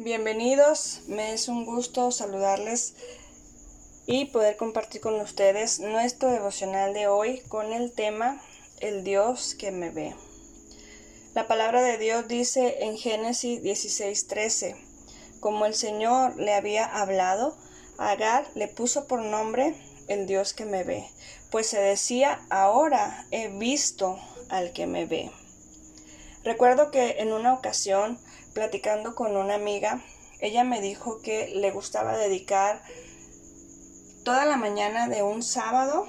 Bienvenidos, me es un gusto saludarles y poder compartir con ustedes nuestro devocional de hoy con el tema El Dios que me ve. La palabra de Dios dice en Génesis 16:13, como el Señor le había hablado, Agar le puso por nombre el Dios que me ve, pues se decía, ahora he visto al que me ve. Recuerdo que en una ocasión platicando con una amiga, ella me dijo que le gustaba dedicar toda la mañana de un sábado,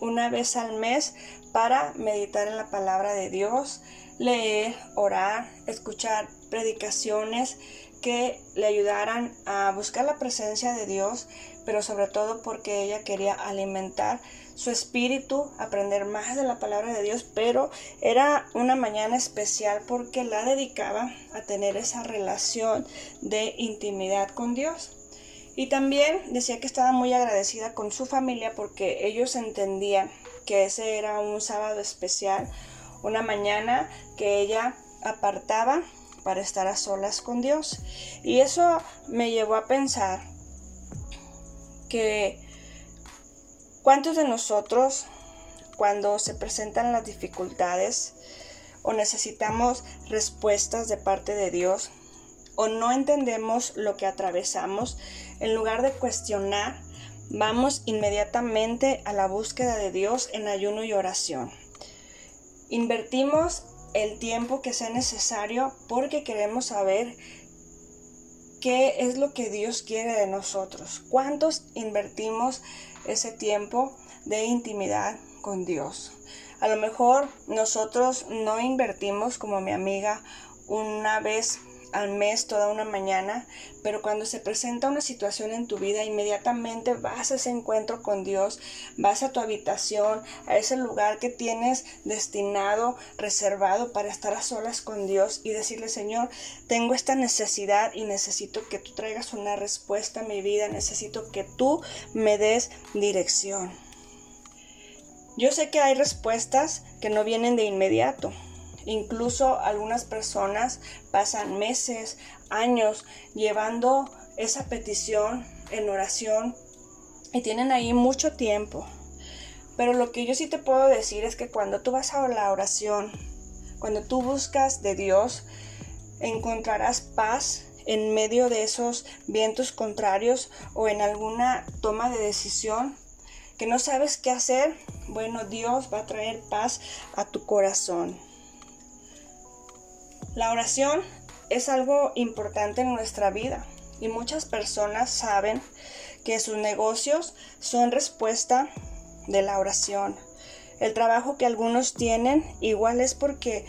una vez al mes, para meditar en la palabra de Dios, leer, orar, escuchar predicaciones que le ayudaran a buscar la presencia de Dios, pero sobre todo porque ella quería alimentar su espíritu, aprender más de la palabra de Dios, pero era una mañana especial porque la dedicaba a tener esa relación de intimidad con Dios. Y también decía que estaba muy agradecida con su familia porque ellos entendían que ese era un sábado especial, una mañana que ella apartaba para estar a solas con Dios. Y eso me llevó a pensar que ¿Cuántos de nosotros, cuando se presentan las dificultades o necesitamos respuestas de parte de Dios o no entendemos lo que atravesamos, en lugar de cuestionar, vamos inmediatamente a la búsqueda de Dios en ayuno y oración? Invertimos el tiempo que sea necesario porque queremos saber qué es lo que Dios quiere de nosotros. ¿Cuántos invertimos ese tiempo de intimidad con Dios? A lo mejor nosotros no invertimos como mi amiga una vez al mes, toda una mañana, pero cuando se presenta una situación en tu vida, inmediatamente vas a ese encuentro con Dios, vas a tu habitación, a ese lugar que tienes destinado, reservado para estar a solas con Dios y decirle, Señor, tengo esta necesidad y necesito que tú traigas una respuesta a mi vida, necesito que tú me des dirección. Yo sé que hay respuestas que no vienen de inmediato, Incluso algunas personas pasan meses, años llevando esa petición en oración y tienen ahí mucho tiempo. Pero lo que yo sí te puedo decir es que cuando tú vas a la oración, cuando tú buscas de Dios, encontrarás paz en medio de esos vientos contrarios o en alguna toma de decisión que no sabes qué hacer. Bueno, Dios va a traer paz a tu corazón. La oración es algo importante en nuestra vida y muchas personas saben que sus negocios son respuesta de la oración. El trabajo que algunos tienen igual es porque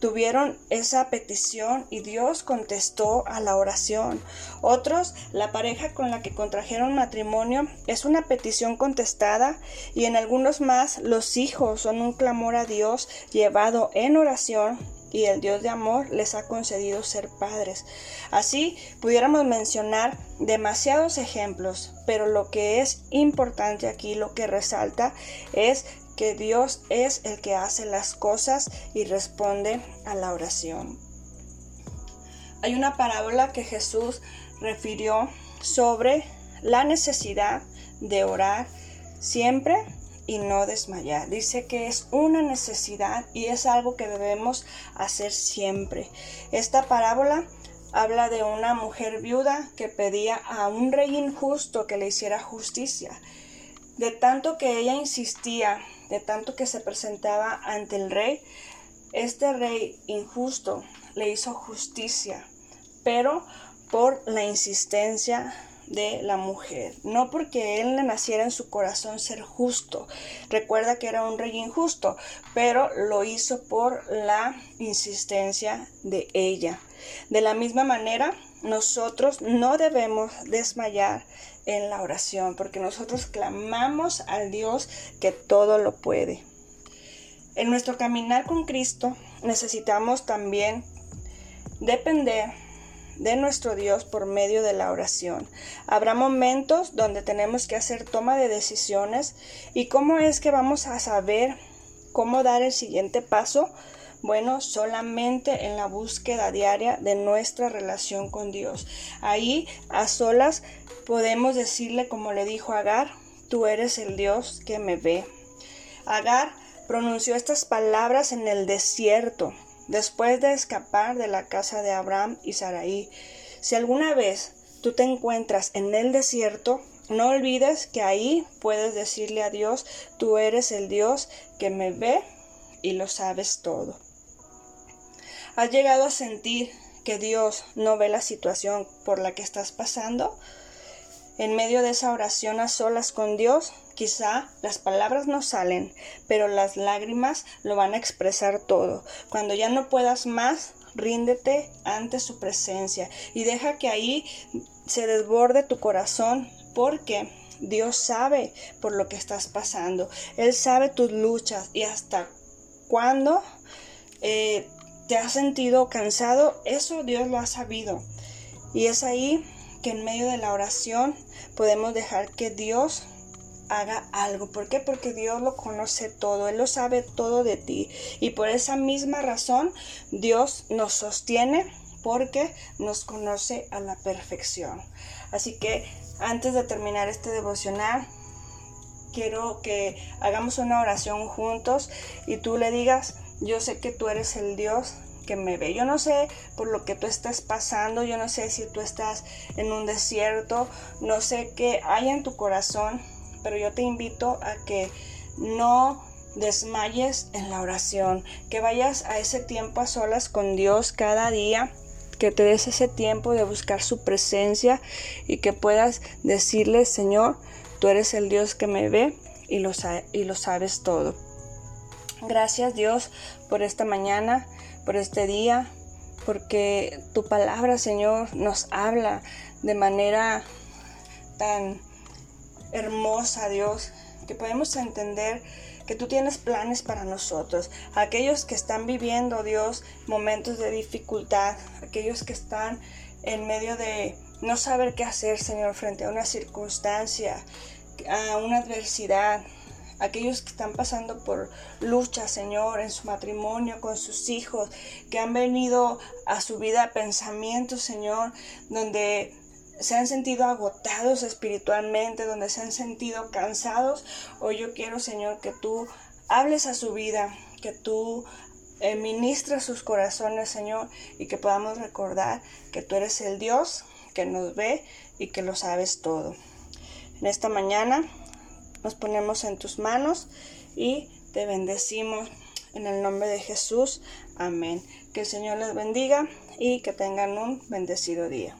tuvieron esa petición y Dios contestó a la oración. Otros, la pareja con la que contrajeron matrimonio es una petición contestada y en algunos más los hijos son un clamor a Dios llevado en oración y el Dios de amor les ha concedido ser padres. Así pudiéramos mencionar demasiados ejemplos, pero lo que es importante aquí, lo que resalta, es que Dios es el que hace las cosas y responde a la oración. Hay una parábola que Jesús refirió sobre la necesidad de orar siempre y no desmayar. Dice que es una necesidad y es algo que debemos hacer siempre. Esta parábola habla de una mujer viuda que pedía a un rey injusto que le hiciera justicia. De tanto que ella insistía, de tanto que se presentaba ante el rey, este rey injusto le hizo justicia, pero por la insistencia de la mujer, no porque él le naciera en su corazón ser justo. Recuerda que era un rey injusto, pero lo hizo por la insistencia de ella. De la misma manera, nosotros no debemos desmayar en la oración, porque nosotros clamamos al Dios que todo lo puede. En nuestro caminar con Cristo necesitamos también depender de nuestro Dios por medio de la oración. Habrá momentos donde tenemos que hacer toma de decisiones y cómo es que vamos a saber cómo dar el siguiente paso. Bueno, solamente en la búsqueda diaria de nuestra relación con Dios. Ahí, a solas, podemos decirle como le dijo Agar, tú eres el Dios que me ve. Agar pronunció estas palabras en el desierto, después de escapar de la casa de Abraham y Saraí. Si alguna vez tú te encuentras en el desierto, no olvides que ahí puedes decirle a Dios, tú eres el Dios que me ve y lo sabes todo. ¿Has llegado a sentir que Dios no ve la situación por la que estás pasando? En medio de esa oración a solas con Dios, quizá las palabras no salen, pero las lágrimas lo van a expresar todo. Cuando ya no puedas más, ríndete ante su presencia y deja que ahí se desborde tu corazón porque Dios sabe por lo que estás pasando. Él sabe tus luchas y hasta cuándo eh, te has sentido cansado, eso Dios lo ha sabido. Y es ahí que en medio de la oración podemos dejar que Dios haga algo. ¿Por qué? Porque Dios lo conoce todo, Él lo sabe todo de ti. Y por esa misma razón Dios nos sostiene porque nos conoce a la perfección. Así que antes de terminar este devocional, quiero que hagamos una oración juntos y tú le digas, yo sé que tú eres el Dios que me ve. Yo no sé por lo que tú estás pasando, yo no sé si tú estás en un desierto, no sé qué hay en tu corazón, pero yo te invito a que no desmayes en la oración, que vayas a ese tiempo a solas con Dios cada día, que te des ese tiempo de buscar su presencia y que puedas decirle, Señor, tú eres el Dios que me ve y lo, y lo sabes todo. Gracias Dios por esta mañana, por este día, porque tu palabra, Señor, nos habla de manera tan hermosa, Dios, que podemos entender que tú tienes planes para nosotros. Aquellos que están viviendo, Dios, momentos de dificultad, aquellos que están en medio de no saber qué hacer, Señor, frente a una circunstancia, a una adversidad, aquellos que están pasando por lucha, Señor, en su matrimonio, con sus hijos, que han venido a su vida pensamientos, Señor, donde se han sentido agotados espiritualmente, donde se han sentido cansados. Hoy yo quiero, Señor, que tú hables a su vida, que tú eh, ministres sus corazones, Señor, y que podamos recordar que tú eres el Dios que nos ve y que lo sabes todo. En esta mañana nos ponemos en tus manos y te bendecimos en el nombre de Jesús. Amén. Que el Señor les bendiga y que tengan un bendecido día.